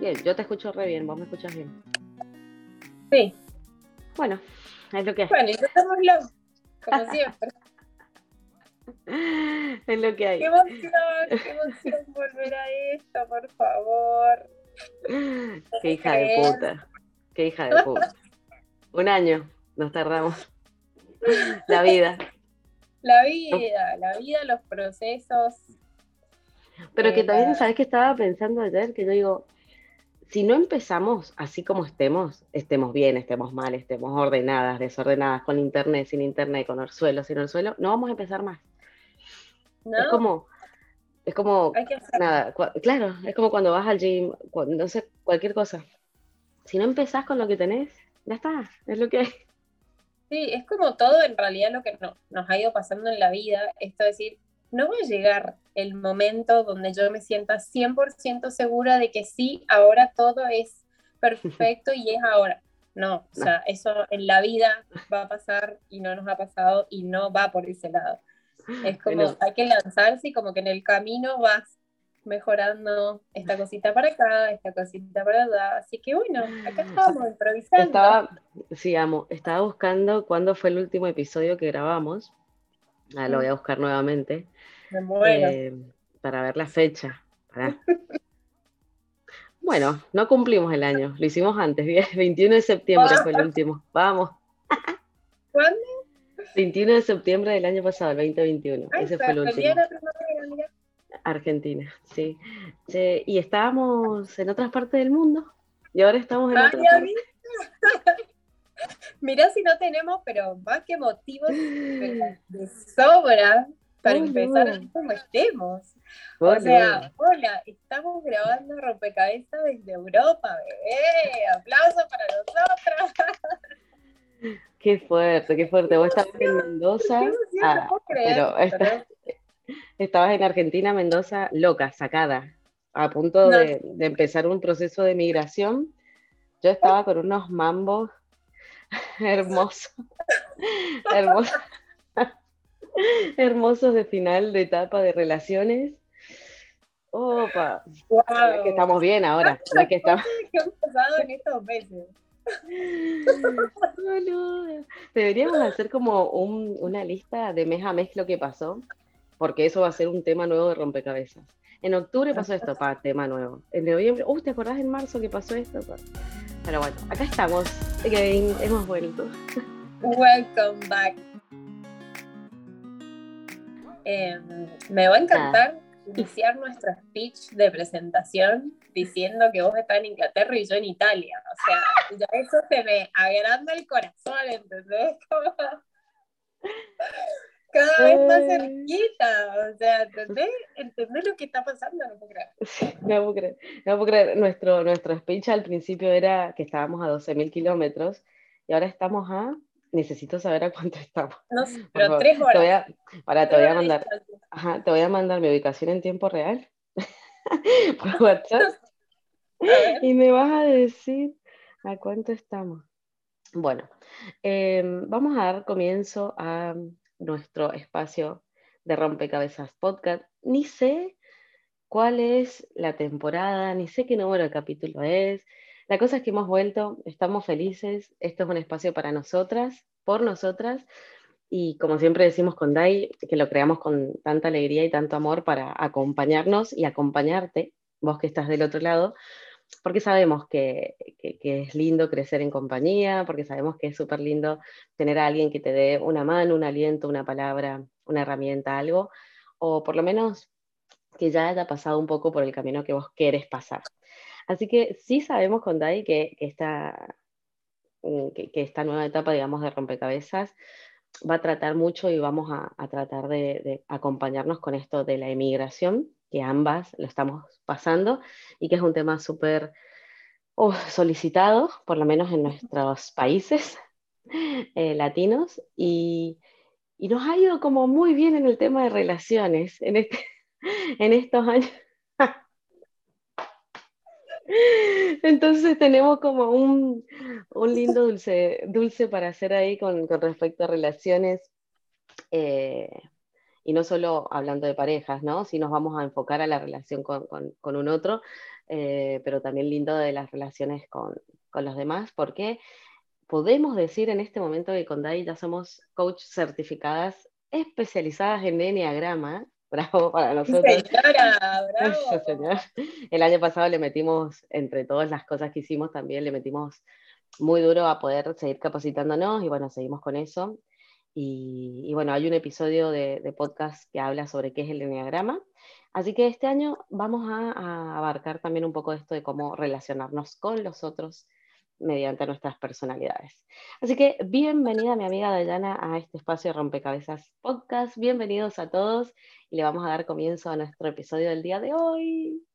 Bien, yo te escucho re bien, vos me escuchas bien. Sí. Bueno, es lo que es. Bueno, intentémoslo, como siempre. es lo que hay. Qué emoción, qué emoción volver a esto, por favor. Qué hija de puta. Qué hija de puta. Un año nos tardamos. La vida. La vida, la vida, los procesos. Pero que Eh, también, ¿sabes qué estaba pensando ayer? Que yo digo, si no empezamos así como estemos, estemos bien, estemos mal, estemos ordenadas, desordenadas, con internet, sin internet, con orzuelo, sin orzuelo, no vamos a empezar más. ¿No? Es como, es como, Hay que hacer. nada, claro, es como cuando vas al gym, cu- no sé, cualquier cosa. Si no empezás con lo que tenés, ya está, es lo que hay. Sí, es como todo en realidad lo que no- nos ha ido pasando en la vida, esto de decir, no va a llegar el momento donde yo me sienta 100% segura de que sí, ahora todo es perfecto y es ahora. No, o sea, eso en la vida va a pasar y no nos ha pasado y no va por ese lado. Es como, hay que lanzarse y como que en el camino vas mejorando esta cosita para acá, esta cosita para allá. Así que bueno, acá estamos improvisando. Estaba, sí, amo, estaba buscando cuándo fue el último episodio que grabamos. Ah, lo voy a buscar nuevamente. Me muero. eh, para ver la fecha. Bueno, no cumplimos el año, lo hicimos antes, 10 21 de septiembre fue el último. Vamos, ¿Cuándo? 21 de septiembre del año pasado, el 2021. Ay, Ese fue el último. Argentina, sí. Che, y estábamos en otras partes del mundo y ahora estamos en Ay, otra parte. Mirá si no tenemos, pero más que motivos de, sobra para empezar como estemos. O sea, hola, estamos grabando rompecabezas desde Europa, bebé. Aplauso para nosotras. Qué fuerte, qué fuerte. Vos estabas en Mendoza, ah, pero esta- estabas en Argentina, Mendoza, loca, sacada, a punto No. de, de empezar un proceso de migración. Yo estaba con unos mambos hermosos, hermosos, hermosos de final de etapa de relaciones. Opa, Wow. es que estamos bien ahora, es que estamos... ¿Qué han pasado en estos meses? Deberíamos hacer como un- una lista de mes a mes lo que pasó, porque eso va a ser un tema nuevo de rompecabezas. En octubre pasó esto, pa, tema nuevo. En noviembre, uh, ¿te acordás en marzo que pasó esto? Pa. Pero bueno, acá estamos, hemos vuelto. Welcome back. Eh, me va a encantar iniciar nuestro speech de presentación diciendo que vos estás en Inglaterra y yo en Italia. O sea, ya eso se me agranda el corazón, ¿entendés? Como Cada vez más Eh. cerquita. O sea. ¿Entendés lo que está pasando? No puedo creer. Sí, no puedo creer, no puedo creer. Nuestro, nuestro speech al principio era que estábamos a 12.000 kilómetros y ahora estamos a, necesito saber a cuánto estamos. No pero favor, tres Te voy horas. a, para, te voy a horas mandar. Ajá, te voy a mandar mi ubicación en tiempo real por WhatsApp y me vas a decir a cuánto estamos. Bueno, eh, vamos a dar comienzo a nuestro espacio de Rompecabezas Podcast. Ni sé cuál es la temporada, ni sé qué número de capítulo es. La cosa es que hemos vuelto, estamos felices, esto es un espacio para nosotras, por nosotras, y como siempre decimos con Dai, que lo creamos con tanta alegría y tanto amor para acompañarnos y acompañarte, vos que estás del otro lado, porque sabemos que, que- que es lindo crecer en compañía, porque sabemos que es súper lindo tener a alguien que te dé una mano, un aliento, una palabra, una herramienta, algo, o por lo menos que ya haya pasado un poco por el camino que vos querés pasar. Así que sí sabemos con Dai que, que esta, mm, que, esta nueva etapa, digamos, de rompecabezas va a tratar mucho y vamos a, a tratar de, de acompañarnos con esto de la emigración, que ambas lo estamos pasando y que es un tema súper oh, solicitado, por lo menos en nuestros países eh, latinos, y, y nos ha ido como muy bien en el tema de relaciones en, este, en estos años. Entonces tenemos como un, un lindo dulce, dulce para hacer ahí con, respecto a relaciones. eh, y no solo hablando de parejas, ¿no? Si nos vamos a enfocar a la relación con, con- con un otro, eh, pero también lindo de las relaciones con, con, los demás, porque podemos decir en este momento que con Dai ya somos coach certificadas especializadas en Enneagrama. Bravo para nosotros. Señora, bravo. El año pasado le metimos, entre todas las cosas que hicimos, también le metimos muy duro a poder seguir capacitándonos y bueno, seguimos con eso. Y, bueno, hay un episodio de, podcast que habla sobre qué es el enneagrama. Así que este año vamos a, abarcar también un poco esto de cómo relacionarnos con los otros mediante nuestras personalidades. Así que bienvenida mi amiga Dayana a este espacio de Rompecabezas Podcast. Bienvenidos a todos y le vamos a dar comienzo a nuestro episodio del día de hoy.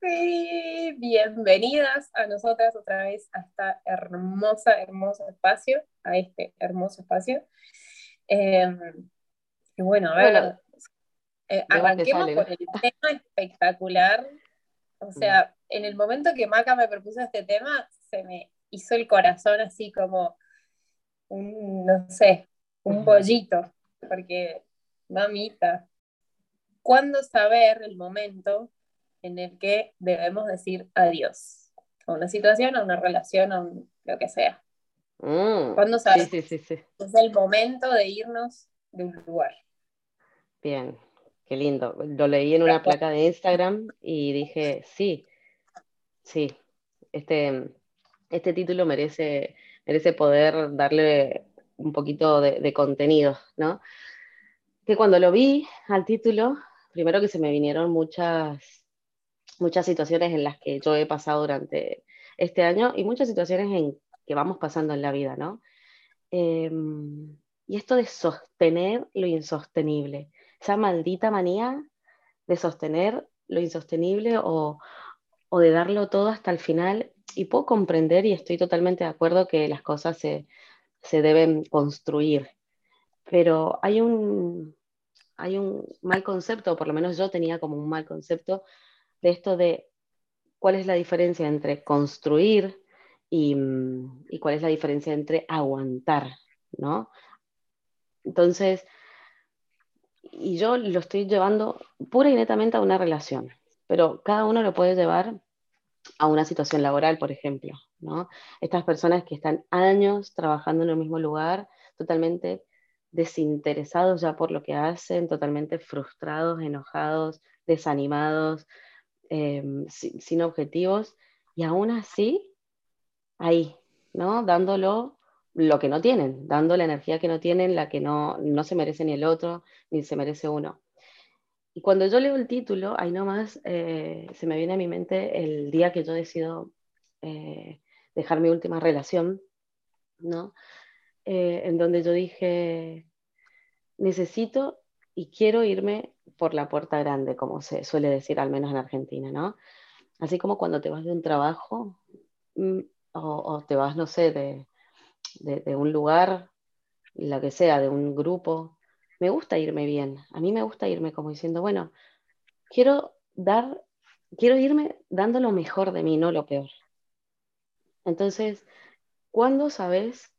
Sí, bienvenidas a nosotras otra vez a esta hermosa, hermoso espacio, a este hermoso espacio. Em, y bueno, a ver, eh, arranquemos por el tema espectacular. O sea, en el momento que Maca me propuso este tema, se me hizo el corazón así como un, no sé, un bollito, porque, mamita, ¿cuándo saber el momento en el que debemos decir adiós a una situación, a una relación, a lo que sea. Mm, ¿Cuándo sabes? Es el momento de irnos de un lugar. Bien, qué lindo. Lo leí en una placa de Instagram y dije, sí, sí, este, este título merece, merece poder darle un poquito de, de contenido, ¿no? Que cuando lo vi al título, primero que se me vinieron muchas muchas situaciones en las que yo he pasado durante este año y muchas situaciones en que vamos pasando en la vida, ¿no? Em, y esto de sostener lo insostenible, esa maldita manía de sostener lo insostenible o, o de darlo todo hasta el final. Y puedo comprender y estoy totalmente de acuerdo que las cosas se, se deben construir, pero hay un, hay un mal concepto, o por lo menos yo tenía como un mal concepto de esto de cuál es la diferencia entre construir y, cuál es la diferencia entre aguantar, ¿no? Entonces, y yo lo estoy llevando pura y netamente a una relación, pero cada uno lo puede llevar a una situación laboral, por ejemplo, ¿no? Estas personas que están años trabajando en el mismo lugar, totalmente desinteresados ya por lo que hacen, totalmente frustrados, enojados, desanimados, Em, sin, objetivos y aún así ahí, ¿no? Dándolo lo que no tienen, dando la energía que no tienen, la que no, no se merece ni el otro, ni se merece uno. Y cuando yo leo el título, ahí nomás eh, se me viene a mi mente el día que yo decido eh, dejar mi última relación, ¿no? Eh, en donde yo dije, necesito y quiero irme por la puerta grande, como se suele decir, al menos en Argentina, ¿no? Así como cuando te vas de un trabajo mm, o, te vas, no sé, de, un lugar, lo que sea, de un grupo, me gusta irme bien. A mí me gusta irme como diciendo, bueno, quiero dar, quiero irme dando lo mejor de mí, no lo peor. Entonces, ¿cuándo sabes?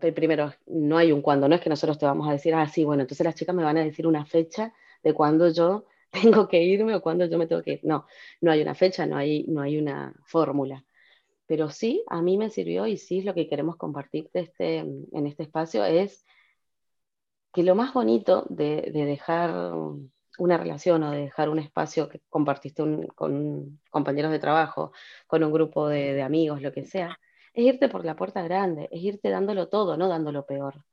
Primero, no hay un cuándo, no es que nosotros te vamos a decir, ah, sí, bueno, entonces las chicas me van a decir una fecha de cuándo yo tengo que irme o cuándo yo me tengo que ir. No, no hay una fecha, no hay, no hay una fórmula. Pero sí, a mí me sirvió y sí es lo que queremos compartir este, en este espacio, es que lo más bonito de, dejar una relación o de dejar un espacio que compartiste con compañeros de trabajo, con un grupo de, de amigos, lo que sea, es irte por la puerta grande, es irte dándolo todo, no dándolo peor.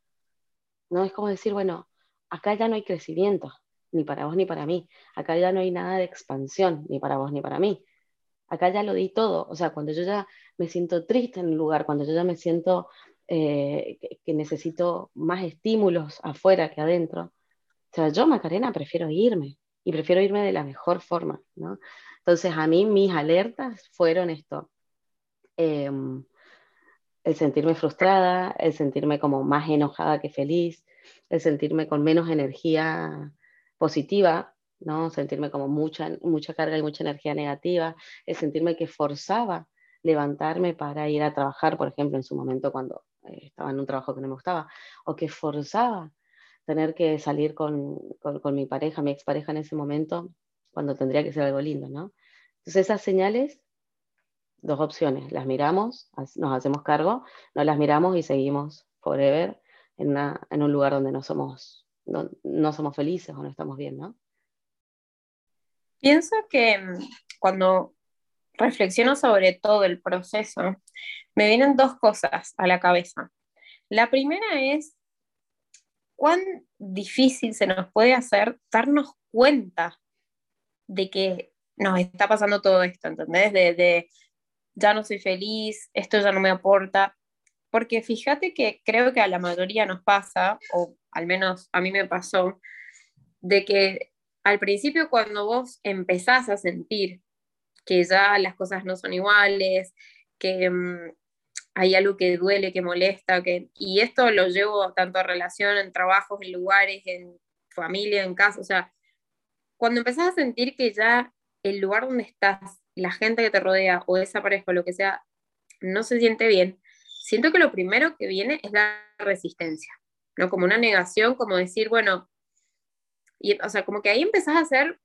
No es como decir, bueno, acá ya no hay crecimiento, ni para vos ni para mí. Acá ya no hay nada de expansión, ni para vos ni para mí. Acá ya lo di todo. O sea, cuando yo ya me siento triste en un lugar, cuando yo ya me siento eh, que, necesito más estímulos afuera que adentro, o sea, yo, Macarena, prefiero irme y prefiero irme de la mejor forma, ¿no? Entonces, a mí mis alertas fueron esto. Em, el sentirme frustrada, el sentirme como más enojada que feliz, el sentirme con menos energía positiva, ¿no? Sentirme como mucha, mucha carga y mucha energía negativa, el sentirme que forzaba levantarme para ir a trabajar, por ejemplo, en su momento cuando eh, estaba en un trabajo que no me gustaba, o que forzaba tener que salir con, con, mi pareja, mi expareja en ese momento, cuando tendría que ser algo lindo, ¿no? Entonces esas señales, dos opciones, las miramos, nos hacemos cargo, no las miramos y seguimos forever en un lugar donde no somos, no, somos felices o no estamos bien, ¿no? Pienso que mm, cuando reflexiono sobre todo el proceso, me vienen dos cosas a la cabeza. La primera es cuán difícil se nos puede hacer darnos cuenta de que nos está pasando todo esto, ¿entendés? De, ya no soy feliz, esto ya no me aporta. Porque fíjate que creo que a la mayoría nos pasa, o al menos a mí me pasó, de que al principio cuando vos empezás a sentir que ya las cosas no son iguales, que mm, hay algo que duele, que molesta, que, y esto lo llevo tanto a relación, en trabajos, en lugares, en familia, en casa, o sea, cuando empezás a sentir que ya el lugar donde estás, la gente que te rodea o esa pareja o lo que sea, no se siente bien, siento que lo primero que viene es la resistencia, ¿no? Como una negación, como decir, bueno, y, o sea, como que ahí empezás a hacer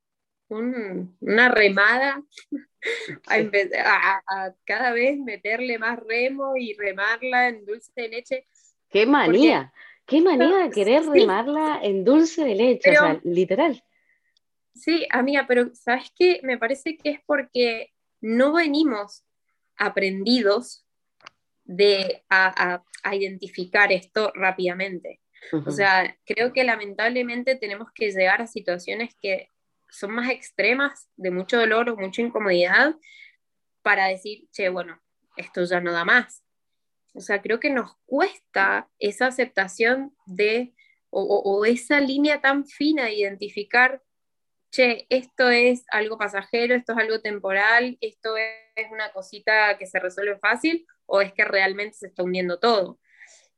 una remada, a, a, cada vez meterle más remo y remarla en dulce de leche. ¡Qué manía! ¡Qué manía de querer remarla en dulce de leche! o sea, literal. Sí, amiga, pero ¿sabes qué? Me parece que es porque no venimos aprendidos de a, identificar esto rápidamente. O sea, creo que lamentablemente tenemos que llegar a situaciones que son más extremas, de mucho dolor o mucha incomodidad, para decir, che, bueno, esto ya no da más. O sea, creo que nos cuesta esa aceptación de, o, esa línea tan fina de identificar, che, esto es algo pasajero, esto es algo temporal, esto es una cosita que se resuelve fácil, o es que realmente se está hundiendo todo.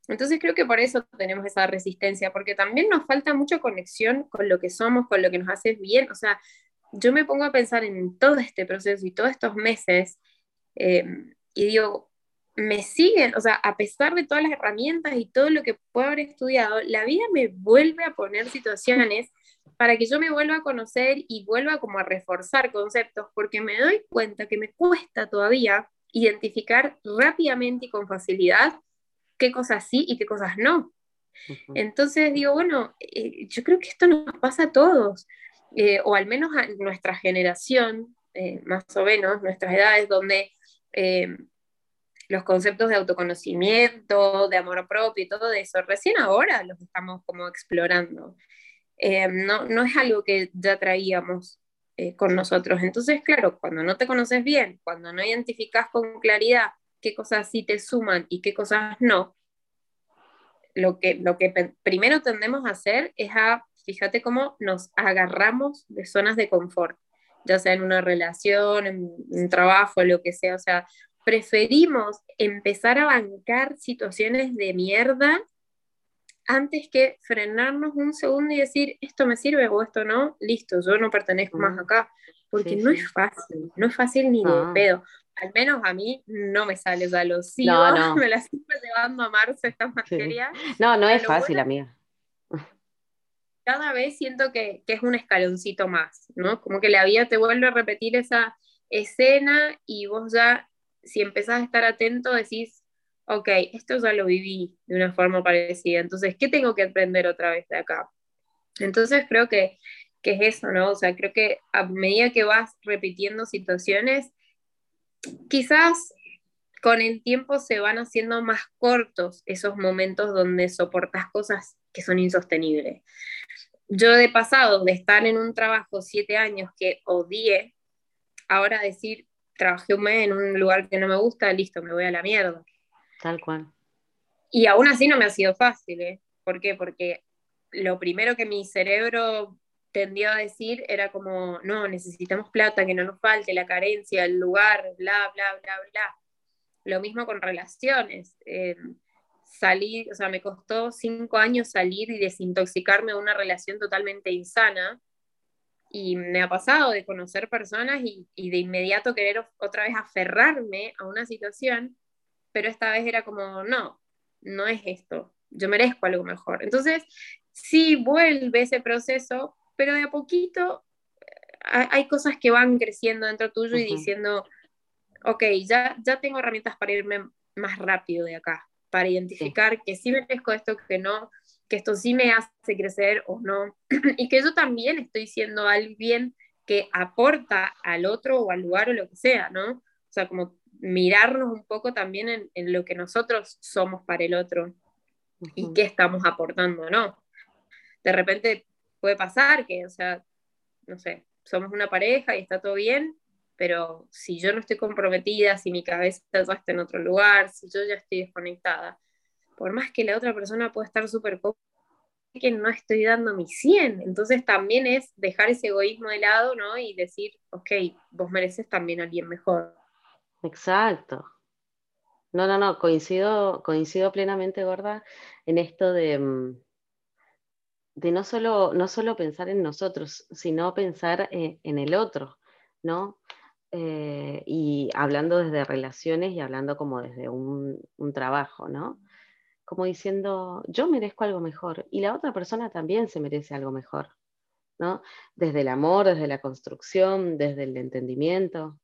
Entonces creo que por eso tenemos esa resistencia, porque también nos falta mucha conexión con lo que somos, con lo que nos hace bien. O sea, yo me pongo a pensar en todo este proceso y todos estos meses eh, y digo, me siguen, o sea, a pesar de todas las herramientas y todo lo que puedo haber estudiado, la vida me vuelve a poner situaciones para que yo me vuelva a conocer y vuelva como a reforzar conceptos, porque me doy cuenta que me cuesta todavía identificar rápidamente y con facilidad qué cosas sí y qué cosas no. Entonces digo, bueno, eh, yo creo que esto nos pasa a todos, eh, o al menos a nuestra generación, eh, más o menos, nuestras edades, donde los conceptos de autoconocimiento, de amor propio y todo eso, recién ahora los estamos como explorando. no, no es algo que ya traíamos con nosotros. Entonces, claro, cuando no te conoces bien, cuando no identificas con claridad qué cosas sí te suman y qué cosas no, lo que, lo que primero tendemos a hacer es a, fíjate cómo nos agarramos de zonas de confort, ya sea en una relación, en un trabajo, lo que sea, o sea, preferimos empezar a bancar situaciones de mierda antes que frenarnos un segundo y decir, esto me sirve o esto no, listo, yo no pertenezco más acá, porque no es fácil, no es fácil ni de pedo. Al menos a mí no me sale, o sea, lo sigo, me la sigo llevando a marzo esta materia. No, no es fácil, amiga. Cada vez siento que, que, es un escaloncito más, ¿no? Como que la vida te vuelve a repetir esa escena y vos ya, si empezás a estar atento, decís, ok, esto ya lo viví de una forma parecida, entonces, ¿qué tengo que aprender otra vez de acá? Entonces creo que, que es eso, ¿no? O sea, creo que a medida que vas repitiendo situaciones, quizás con el tiempo se van haciendo más cortos esos momentos donde soportas cosas que son insostenibles. Yo de pasado, de estar en un trabajo siete años que odié, ahora decir, trabajé un mes en un lugar que no me gusta, listo, me voy a la mierda. Tal cual. Y aún así no me ha sido fácil, ¿eh? ¿Por qué? Porque lo primero que mi cerebro tendió a decir era como, no, necesitamos plata, que no nos falte, la carencia, el lugar, bla, bla, bla, bla. Lo mismo con relaciones. Eh, salir, o sea, me costó cinco años salir y desintoxicarme de una relación totalmente insana. Y me ha pasado de conocer personas y, y de inmediato querer otra vez aferrarme a una situación, pero esta vez era como, no, no es esto, yo merezco algo mejor. Entonces, sí vuelve ese proceso, pero de a poquito, hay cosas que van creciendo dentro tuyo y diciendo, ok, ya, ya tengo herramientas para irme más rápido de acá, para identificar que sí merezco esto, que no, que esto sí me hace crecer o no, y que yo también estoy siendo alguien que aporta al otro o al lugar o lo que sea, ¿no? O sea, como mirarnos un poco también en, en lo que nosotros somos para el otro y qué estamos aportando, ¿no? De repente puede pasar que, o sea, no sé, somos una pareja y está todo bien, pero si yo no estoy comprometida, si mi cabeza ya está en otro lugar, si yo ya estoy desconectada, por más que la otra persona pueda estar súper que no estoy dando mi 100. Entonces también es dejar ese egoísmo de lado, ¿no? Y decir, ok, vos mereces también a alguien mejor. Exacto. No, no, no, coincido, coincido plenamente, Gorda, en esto de, mm, de no, solo, no solo pensar en nosotros, sino pensar eh, en, el otro, ¿no? Eh, y hablando desde relaciones y hablando como desde un, un trabajo, ¿no? como diciendo, yo merezco algo mejor y la otra persona también se merece algo mejor, ¿no? Desde el amor, desde la construcción, desde el entendimiento,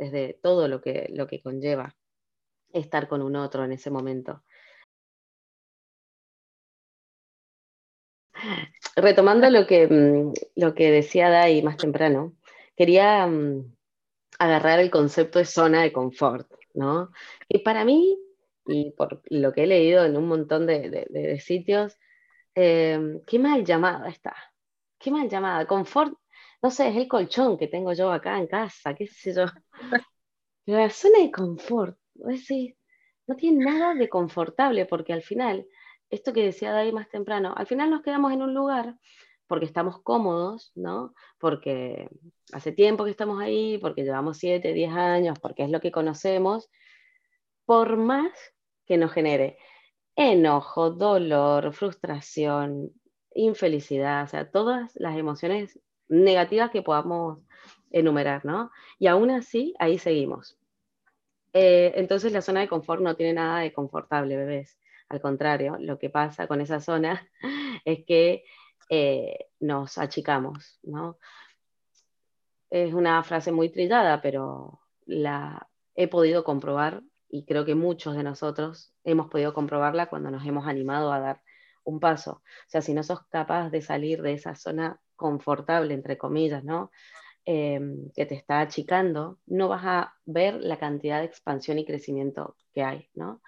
desde todo lo que, lo que conlleva estar con un otro en ese momento. Retomando lo que, mm, lo que decía Dai más temprano, quería mm, agarrar el concepto de zona de confort, ¿no? Y para mí y por lo que he leído en un montón de, sitios, em, qué mal llamada está, qué mal llamada. Confort, no sé, es el colchón que tengo yo acá en casa, qué sé yo. la zona de confort, decir, no tiene nada de confortable, porque al final, esto que decía David más temprano, al final nos quedamos en un lugar porque estamos cómodos, ¿no? Porque hace tiempo que estamos ahí, porque llevamos 7, 10 años, porque es lo que conocemos, por más que nos genere enojo, dolor, frustración, infelicidad, o sea, todas las emociones negativas que podamos enumerar, ¿no? Y aún así, ahí seguimos. Eh, entonces la zona de confort no tiene nada de confortable, bebés. Al contrario, lo que pasa con esa zona es que eh, nos achicamos, ¿no? Es una frase muy trillada, pero la he podido comprobar y creo que muchos de nosotros hemos podido comprobarla cuando nos hemos animado a dar un paso. O sea, si no sos capaz de salir de esa zona confortable, entre comillas, ¿no? Em, que te está achicando, no vas a ver la cantidad de expansión y crecimiento que hay, ¿no?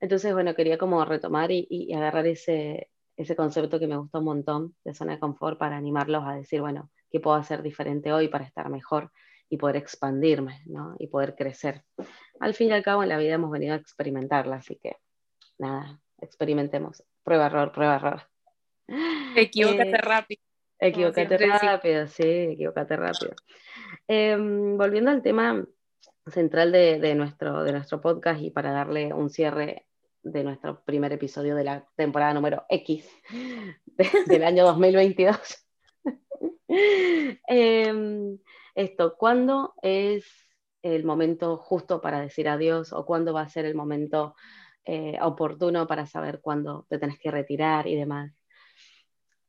Entonces, bueno, quería como retomar y, agarrar ese, ese concepto que me gustó un montón de zona de confort para animarlos a decir, bueno, ¿qué puedo hacer diferente hoy para estar mejor y poder expandirme, ¿no? Y poder crecer al fin y al cabo en la vida hemos venido a experimentarla, así que nada, experimentemos. Prueba, error, prueba, error. Equivócate eh, rápido. Equivócate rápido, sí, equivócate rápido. Em, volviendo al tema central de, nuestro, de nuestro podcast y para darle un cierre de nuestro primer episodio de la temporada número X del año 2022. Em, esto, ¿cuándo es el momento justo para decir adiós o cuándo va a ser el momento eh, oportuno para saber cuándo te tenés que retirar y demás.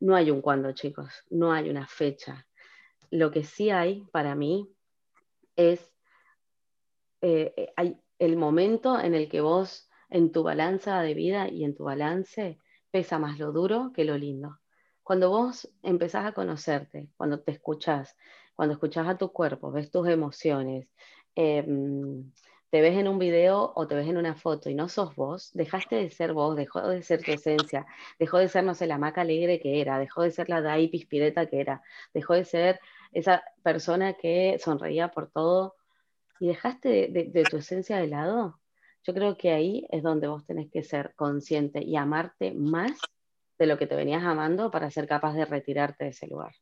No hay un cuándo, chicos, no hay una fecha. Lo que sí hay para mí es eh, eh, el momento en el que vos en tu balanza de vida y en tu balance pesa más lo duro que lo lindo. Cuando vos empezás a conocerte, cuando te escuchás, cuando escuchás a tu cuerpo, ves tus emociones, Em, te ves en un video o te ves en una foto y no sos vos, dejaste de ser vos, dejó de ser tu esencia, dejó de ser, no sé, la maca alegre que era, dejó de ser la Dai pispireta que era, dejó de ser esa persona que sonreía por todo y dejaste de, tu esencia de lado, yo creo que ahí es donde vos tenés que ser consciente y amarte más de lo que te venías amando para ser capaz de retirarte de ese lugar.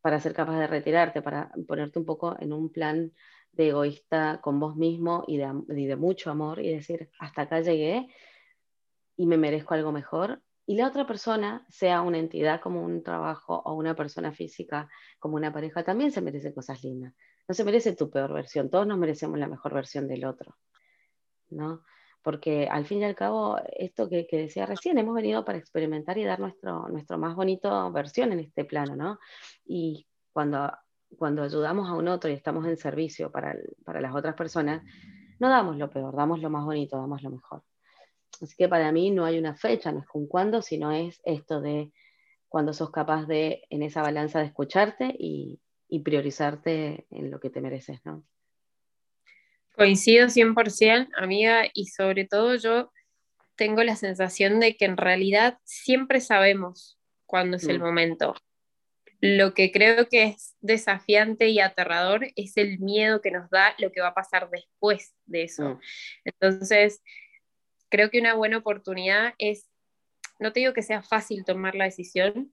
Para ser capaz de retirarte, para ponerte un poco en un plan de egoísta con vos mismo y de, mucho amor y decir, hasta acá llegué y me merezco algo mejor. Y la otra persona, sea una entidad como un trabajo o una persona física como una pareja, también se merece cosas lindas. No se merece tu peor versión, todos nos merecemos la mejor versión del otro. ¿no? Porque al fin y al cabo, esto que, decía recién, hemos venido para experimentar y dar nuestro, nuestro más bonito versión en este plano, ¿no? Y cuando, cuando ayudamos a un otro y estamos en servicio para, para las otras personas, no damos lo peor, damos lo más bonito, damos lo mejor. Así que para mí no hay una fecha, no es con cuándo, sino es esto de cuando sos capaz de, en esa balanza, de escucharte y, y priorizarte en lo que te mereces, ¿no? Coincido 100%, amiga, y sobre todo yo tengo la sensación de que en realidad siempre sabemos cuándo es el mm. momento. Lo que creo que es desafiante y aterrador es el miedo que nos da lo que va a pasar después de eso. Mm. Entonces, creo que una buena oportunidad es, no te digo que sea fácil tomar la decisión,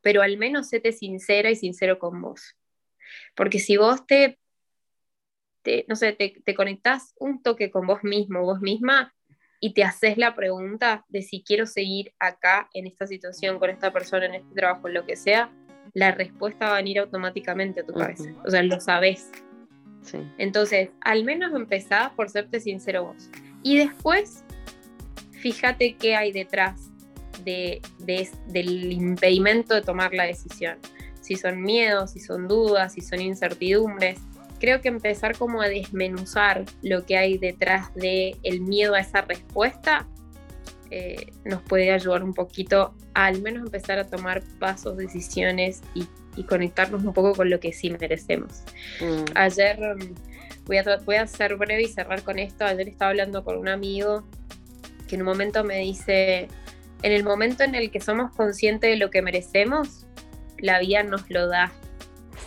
pero al menos séte sincera y sincero con vos. Porque si vos te, no sé, te, te conectás un toque con vos mismo, vos misma, y te haces la pregunta de si quiero seguir acá, en esta situación, con esta persona, en este trabajo, en lo que sea, la respuesta va a venir automáticamente a tu cabeza. O sea, lo sabes. Sí. Entonces, al menos empezás por serte sincero vos. Y después, fíjate qué hay detrás de, del impedimento de tomar la decisión. Si son miedos, si son dudas, si son incertidumbres, creo que empezar como a desmenuzar lo que hay detrás del el miedo a esa respuesta eh, nos puede ayudar un poquito a al menos empezar a tomar pasos, decisiones y, conectarnos un poco con lo que sí merecemos. Mm. Ayer, mm, voy a, voy a ser breve y cerrar con esto, ayer estaba hablando con un amigo que en un momento me dice, en el momento en el que somos conscientes de lo que merecemos, la vida nos lo da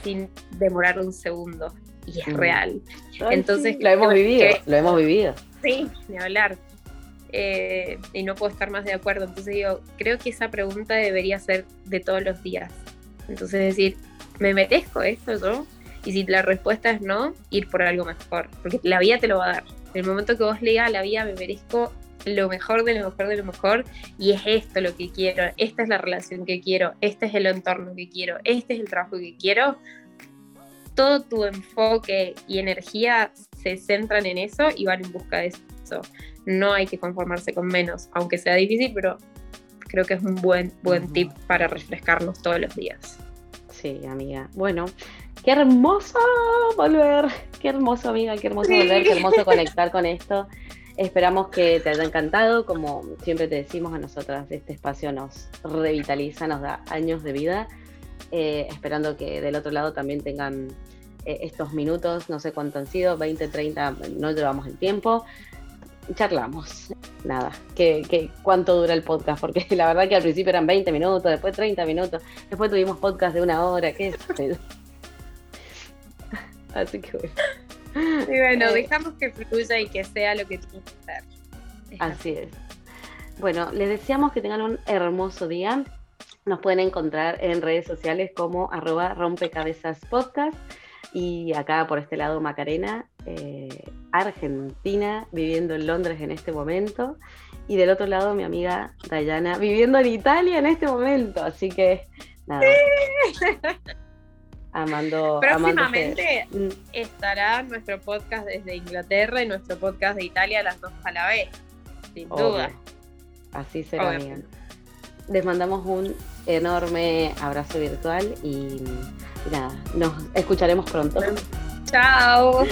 sin demorar un segundo y es mm. real. Entonces, lo hemos vivido, lo hemos vivido. Sí, de hablar. Eh, y no puedo estar más de acuerdo. Entonces digo, creo que esa pregunta debería ser de todos los días. Entonces decir, ¿me metezco esto yo? Y si la respuesta es no, ir por algo mejor, porque la vida te lo va a dar. En el momento que vos le digas a la vida, me merezco lo mejor de lo mejor de lo mejor y es esto lo que quiero, esta es la relación que quiero, este es el entorno que quiero, este es el trabajo que quiero, todo tu enfoque y energía se centran en eso y van en busca de eso. No hay que conformarse con menos, aunque sea difícil, pero creo que es un buen, buen tip para refrescarnos todos los días. Sí, amiga. Bueno, qué hermoso volver, qué hermoso, amiga, qué hermoso volver, qué hermoso conectar con esto. Esperamos que te haya encantado, como siempre te decimos a nosotras, este espacio nos revitaliza, nos da años de vida eh, esperando que del otro lado también tengan eh, estos minutos, no sé cuánto han sido, 20, 30, no llevamos el tiempo. Charlamos, nada, que, cuánto dura el podcast, porque la verdad que al principio eran 20 minutos, después 30 minutos, después tuvimos podcast de una hora, ¿qué es? Así que bueno. Y bueno, eh, dejamos que fluya y que sea lo que tiene que ser. así es. Bueno, les deseamos que tengan un hermoso día. Nos pueden encontrar en redes sociales como arroba rompecabezaspodcast y acá por este lado Macarena, eh, Argentina, viviendo en Londres en este momento. Y del otro lado mi amiga Dayana, viviendo en Italia en este momento. Así que nada. Amando. Próximamente mm. estará nuestro podcast desde Inglaterra y nuestro podcast de Italia las dos a la vez. Sin duda. Así será, Les mandamos un enorme abrazo virtual y, nada, nos escucharemos pronto. Chao.